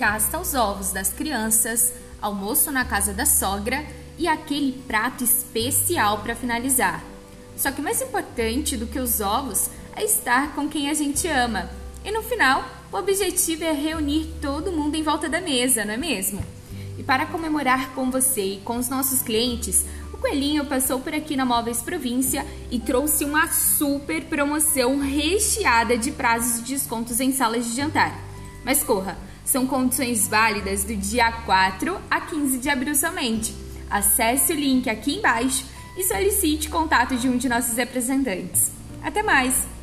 casta aos ovos das crianças, almoço na casa da sogra e aquele prato especial para finalizar. Só que mais importante do que os ovos é estar com quem a gente ama. E no final, o objetivo é reunir todo mundo em volta da mesa, não é mesmo? E para comemorar com você e com os nossos clientes, o Coelhinho passou por aqui na Móveis Província e trouxe uma super promoção recheada de prazos e descontos em salas de jantar. Mas corra, são condições válidas do dia 4 a 15 de abril somente. Acesse o link aqui embaixo e solicite contato de um de nossos representantes. Até mais!